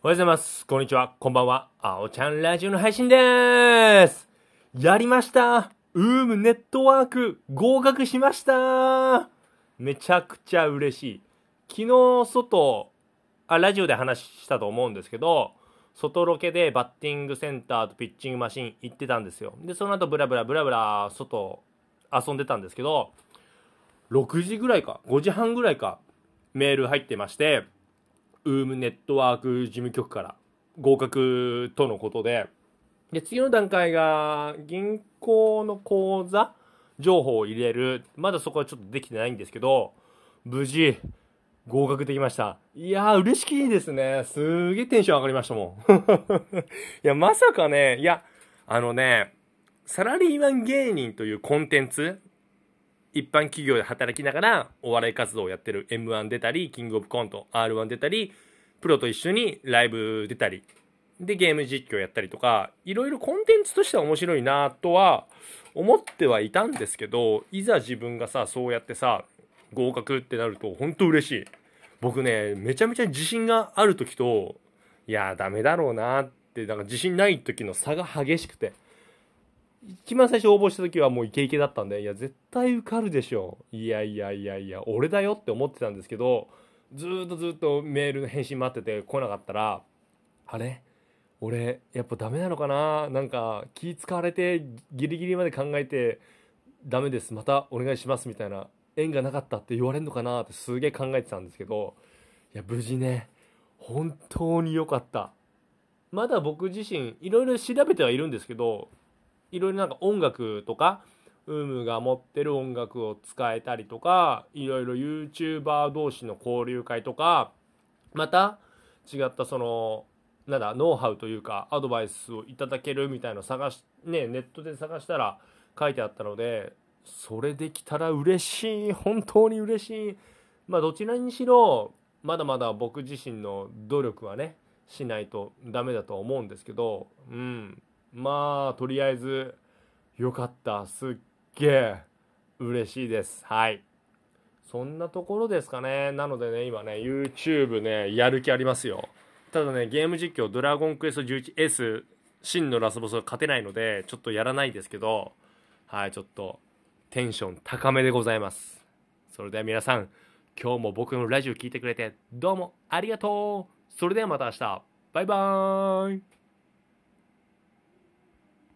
おはようございます。こんにちは。こんばんは。あおちゃんラジオの配信でーす。やりました。ウームネットワーク合格しました。めちゃくちゃ嬉しい。昨日、外、あ、ラジオで話したと思うんですけど、外ロケでバッティングセンターとピッチングマシン行ってたんですよ。で、その後ブラブラブラブラ外遊んでたんですけど、6時ぐらいか、5時半ぐらいか、メール入ってまして、ウームネットワーク事務局から合格とのことで、で、次の段階が銀行の口座情報を入れる。まだそこはちょっとできてないんですけど、無事合格できました。いやー嬉しいですね。すげえテンション上がりましたもん。いや、まさかね、いや、あのね、サラリーマン芸人というコンテンツ、一般企業で働きながらお笑い活動をやってる M1 出たり、キングオブコント、R1 出たり、プロと一緒にライブ出たり、で、ゲーム実況やったりとか、いろいろコンテンツとしては面白いなとは思ってはいたんですけど、いざ自分がさ、そうやってさ、合格ってなると本当嬉しい。僕ね、めちゃめちゃ自信がある時と、いや、ダメだろうなって、なんか自信ない時の差が激しくて。一番最初応募した時はもうイケイケだったんで、いや、絶対受かるでしょ。いやいやいやいや、俺だよって思ってたんですけど、ずっとずっとメールの返信待ってて来なかったら、あれ？俺、やっぱダメなのかな？なんか気使われてギリギリまで考えて、ダメです、またお願いします。みたいな、縁がなかったって言われるのかな？ってすげえ考えてたんですけど、いや、無事ね、本当に良かった。まだ僕自身、いろいろ調べてはいるんですけど、いろいろなんか音楽とか、ウームが持ってる音楽を使えたりとか、いろいろ YouTuber 同士の交流会とか、また違ったその、なんだ、ノウハウというか、アドバイスをいただけるみたいの探し、ね、ネットで探したら書いてあったので、それできたら嬉しい。本当に嬉しい。まあ、どちらにしろ、まだまだ僕自身の努力はね、しないとダメだとは思うんですけど、うん。まあ、とりあえず、よかった。すっげえ、嬉しいです。はい。そんなところですかね。なのでね、今ね、YouTube ね、やる気ありますよ。ただね、ゲーム実況、ドラゴンクエスト 11S、真のラスボスが勝てないので、ちょっとやらないですけど、はい、ちょっと、テンション高めでございます。それでは皆さん、今日も僕のラジオ聞いてくれて、どうもありがとうそれではまた明日、バイバーイ